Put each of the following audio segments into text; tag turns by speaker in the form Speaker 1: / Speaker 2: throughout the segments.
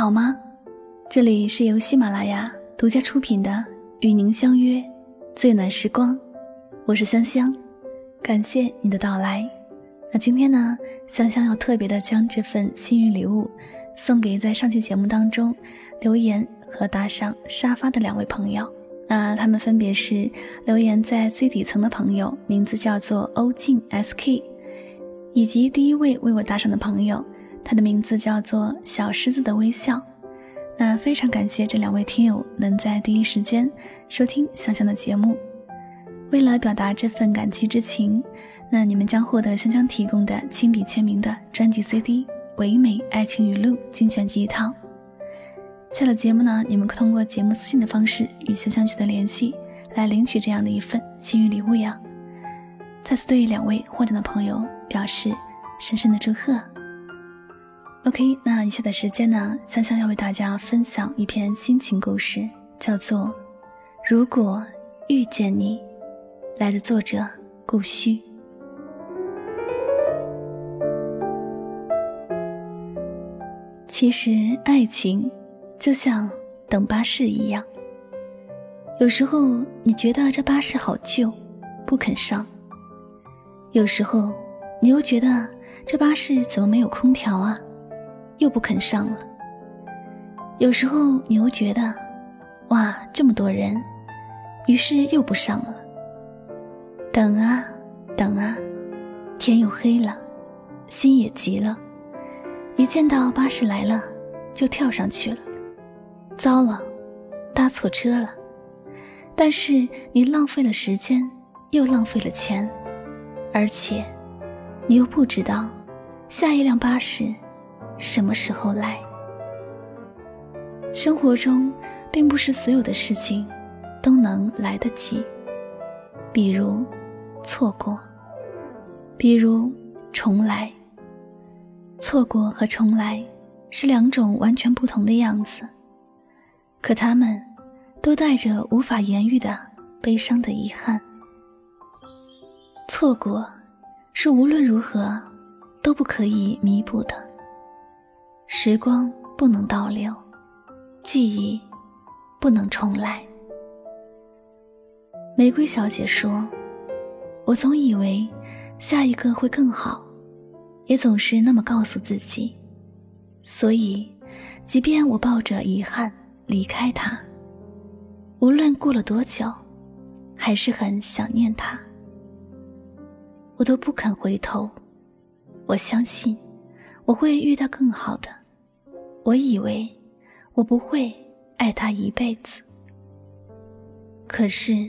Speaker 1: 好吗？这里是由喜马拉雅独家出品的《与您相约最暖时光》，我是香香，感谢你的到来。那今天呢，香香要特别的将这份幸运礼物送给在上期节目当中留言和打赏沙发的两位朋友。那他们分别是留言在最底层的朋友，名字叫做欧静 SK，以及第一位为我打赏的朋友，他的名字叫做小狮子的微笑。那非常感谢这两位听友能在第一时间收听香香的节目。为了表达这份感激之情，那你们将获得香香提供的亲笔签名的专辑 CD《唯美爱情语录》精选集一套。下了节目呢，你们可通过节目私信的方式与香香取得联系，来领取这样的一份幸运礼物呀！再次对两位获奖的朋友表示深深的祝贺。OK，那以下的时间呢，香香要为大家分享一篇心情故事，叫做《如果遇见你》，来自作者顾虚。其实爱情。就像等巴士一样，有时候你觉得这巴士好旧，不肯上；有时候你又觉得这巴士怎么没有空调啊，又不肯上了；有时候你又觉得，哇，这么多人，于是又不上了。等啊等啊，天又黑了，心也急了，一见到巴士来了，就跳上去了。糟了，搭错车了。但是你浪费了时间，又浪费了钱，而且你又不知道下一辆巴士什么时候来。生活中并不是所有的事情都能来得及，比如错过，比如重来。错过和重来是两种完全不同的样子。可他们，都带着无法言喻的悲伤的遗憾。错过，是无论如何都不可以弥补的。时光不能倒流，记忆不能重来。玫瑰小姐说：“我总以为下一个会更好，也总是那么告诉自己。所以，即便我抱着遗憾。”离开他，无论过了多久，还是很想念他。我都不肯回头。我相信我会遇到更好的。我以为我不会爱他一辈子。可是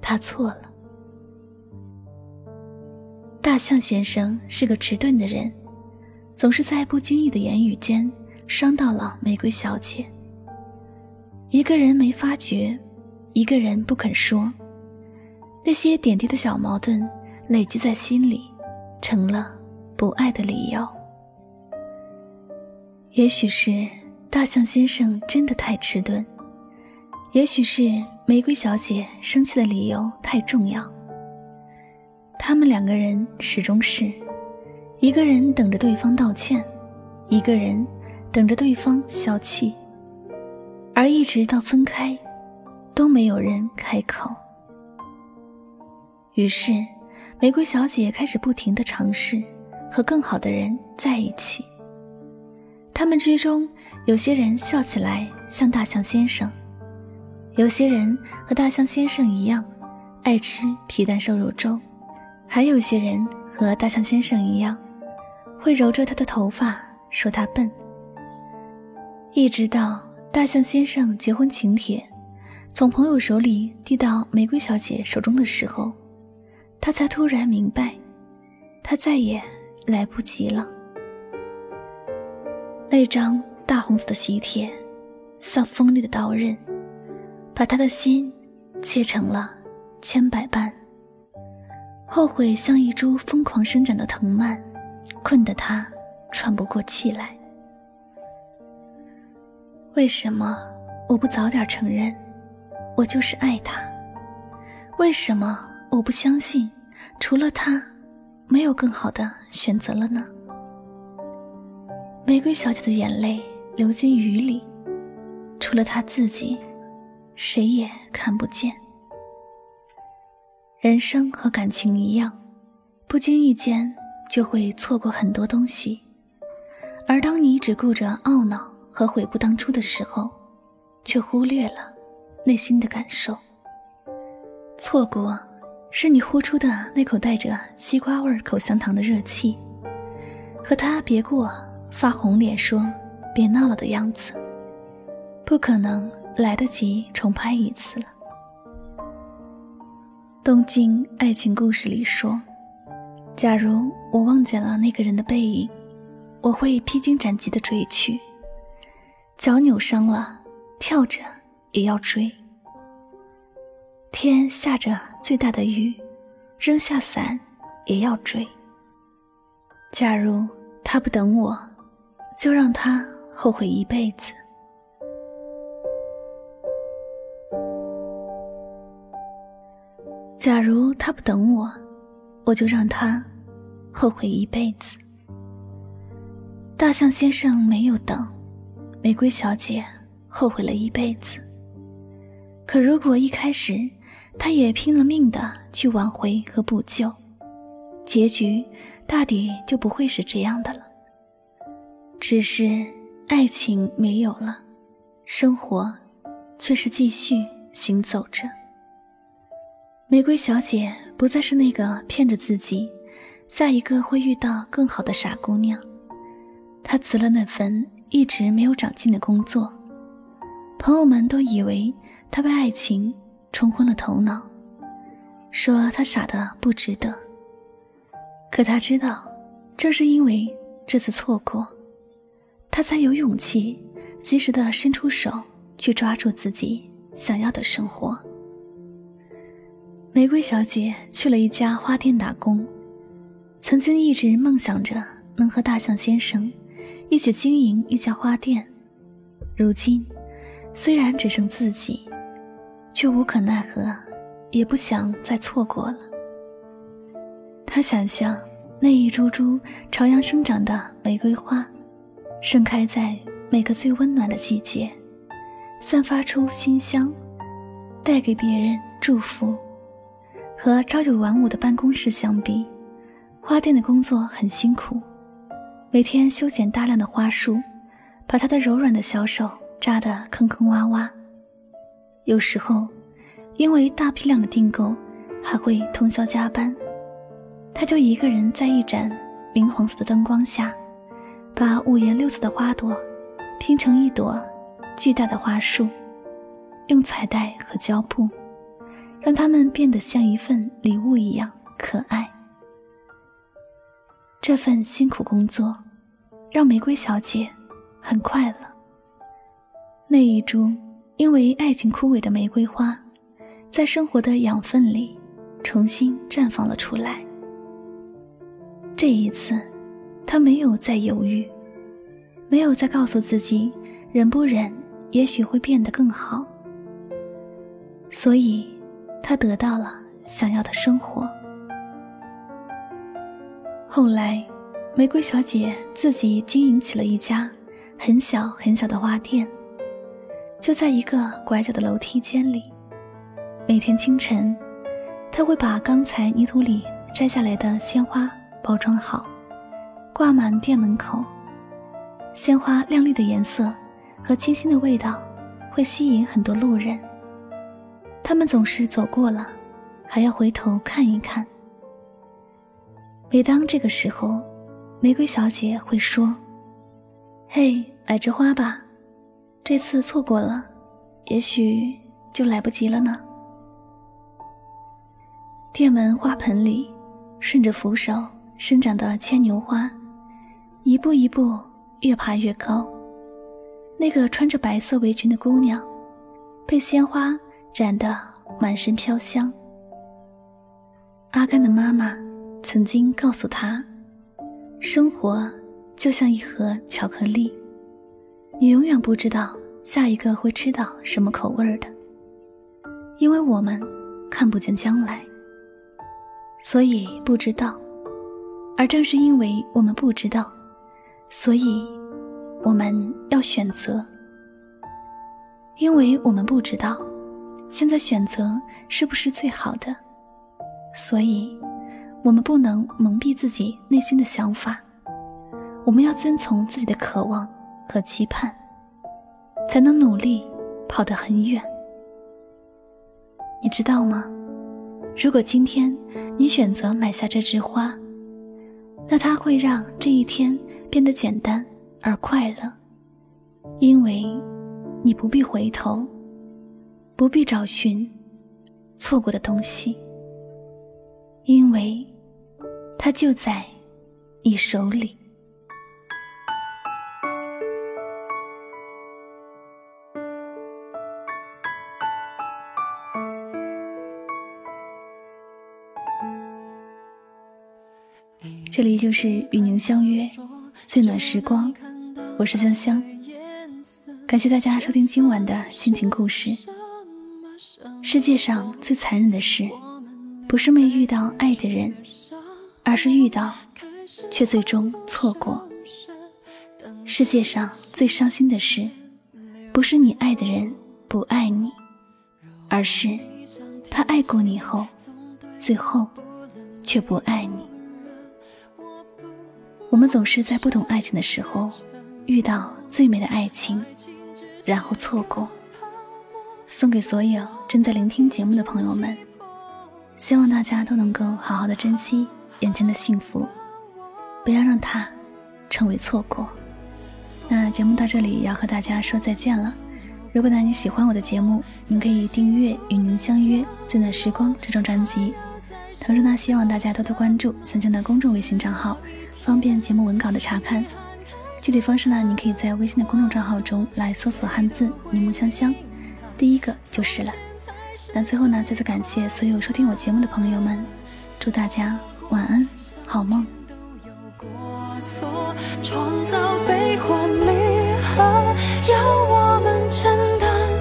Speaker 1: 他错了。大象先生是个迟钝的人，总是在不经意的言语间伤到了玫瑰小姐。一个人没发觉，一个人不肯说，那些点滴的小矛盾累积在心里，成了不爱的理由。也许是大象先生真的太迟钝，也许是玫瑰小姐生气的理由太重要。他们两个人始终是，一个人等着对方道歉，一个人等着对方消气。而一直到分开，都没有人开口。于是，玫瑰小姐开始不停的尝试和更好的人在一起。他们之中，有些人笑起来像大象先生，有些人和大象先生一样，爱吃皮蛋瘦肉粥，还有些人和大象先生一样，会揉着他的头发说他笨。一直到。大象先生结婚请帖从朋友手里递到玫瑰小姐手中的时候，他才突然明白，他再也来不及了。那张大红色的喜帖，像锋利的刀刃，把他的心切成了千百瓣。后悔像一株疯狂生长的藤蔓，困得他喘不过气来。为什么我不早点承认，我就是爱他？为什么我不相信，除了他，没有更好的选择了呢？玫瑰小姐的眼泪流进雨里，除了她自己，谁也看不见。人生和感情一样，不经意间就会错过很多东西，而当你只顾着懊恼和悔不当初的时候，却忽略了内心的感受。错过，是你呼出的那口带着西瓜味口香糖的热气，和他别过发红脸说“别闹了”的样子，不可能来得及重拍一次了。《东京爱情故事》里说：“假如我望见了那个人的背影，我会披荆斩棘的追去。脚扭伤了，跳着也要追。天下着最大的雨，扔下伞也要追。假如他不等我，就让他后悔一辈子。”假如他不等我，我就让他后悔一辈子。大象先生没有等，玫瑰小姐后悔了一辈子。可如果一开始他也拼了命的去挽回和补救，结局大抵就不会是这样的了。只是爱情没有了，生活却是继续行走着。玫瑰小姐不再是那个骗着自己，下一个会遇到更好的傻姑娘。她辞了那份一直没有长进的工作，朋友们都以为她被爱情冲昏了头脑，说她傻的不值得。可她知道，正是因为这次错过，他才有勇气及时的伸出手去抓住自己想要的生活。玫瑰小姐去了一家花店打工，曾经一直梦想着能和大象先生一起经营一家花店。如今，虽然只剩自己，却无可奈何，也不想再错过了。她想象那一株株朝阳生长的玫瑰花，盛开在每个最温暖的季节，散发出馨香，带给别人祝福。和朝九晚五的办公室相比，花店的工作很辛苦，每天修剪大量的花束，把他的柔软的小手扎得坑坑洼洼。有时候，因为大批量的订购，还会通宵加班。他就一个人在一盏明黄色的灯光下，把五颜六色的花朵拼成一朵巨大的花束，用彩带和胶布。让它们变得像一份礼物一样可爱。这份辛苦工作，让玫瑰小姐很快乐。那一株因为爱情枯萎的玫瑰花，在生活的养分里重新绽放了出来。这一次，他没有再犹豫，没有再告诉自己忍不忍，也许会变得更好。所以。他得到了想要的生活。后来，玫瑰小姐自己经营起了一家很小很小的花店，就在一个拐角的楼梯间里。每天清晨，她会把刚才泥土里摘下来的鲜花包装好，挂满店门口。鲜花亮丽的颜色和清新的味道，会吸引很多路人。他们总是走过了，还要回头看一看。每当这个时候，玫瑰小姐会说：“嘿，买枝花吧，这次错过了，也许就来不及了呢。”店门花盆里，顺着扶手生长的牵牛花，一步一步越爬越高。那个穿着白色围裙的姑娘，被鲜花。染得满身飘香。阿甘的妈妈曾经告诉他：“生活就像一盒巧克力，你永远不知道下一个会吃到什么口味的，因为我们看不见将来，所以不知道。而正是因为我们不知道，所以
Speaker 2: 我们要选择，因为我们不知道现在选择是不是最好的，所以我们不能蒙蔽自己内心的想法。我们要遵从自己的渴望和期盼，才能努力跑得很远。你知道吗？如果今天你选择买下这枝花，那它会让这一天变得简单而快乐，因为你不必回头，不必找寻错过的东西，因为它就在你手里。这里就是与您相约最暖时光，我是香香，感谢大家收听今晚的心情故事。世界上最残忍的事，不是没遇到爱的人，而是遇到却最终错过。世界上最伤心的事，不是你爱的人不爱你，而是他爱过你后，最后却不爱你。我们总是在不懂爱情的时候，遇到最美的爱情，然后错过。送给所有正在聆听节目的朋友们，希望大家都能够好好的珍惜眼前的幸福，不要让它成为错过。那节目到这里要和大家说再见了。如果呢你喜欢我的节目，您可以订阅《与您相约最暖时光》这张专辑。同时呢，希望大家多多关注香香的公众微信账号。方便节目文稿的查看，具体方式呢？你可以在微信的公众账号中来搜索汉字“柠檬香香”，第一个就是了。那最后呢，再次感谢所有收听我节目的朋友们，祝大家晚安，好梦。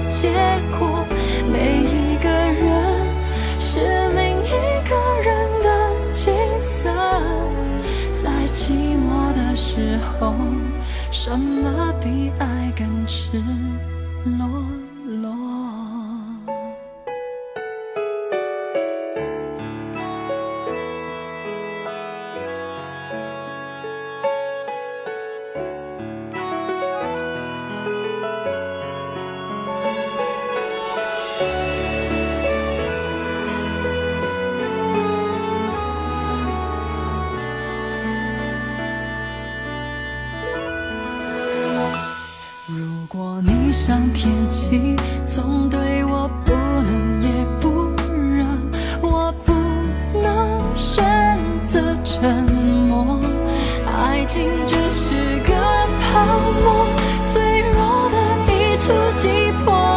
Speaker 2: 时什么比爱更赤裸？触即破。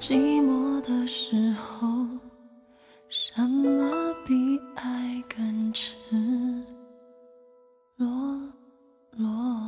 Speaker 2: 寂寞的时候什么比爱更赤裸裸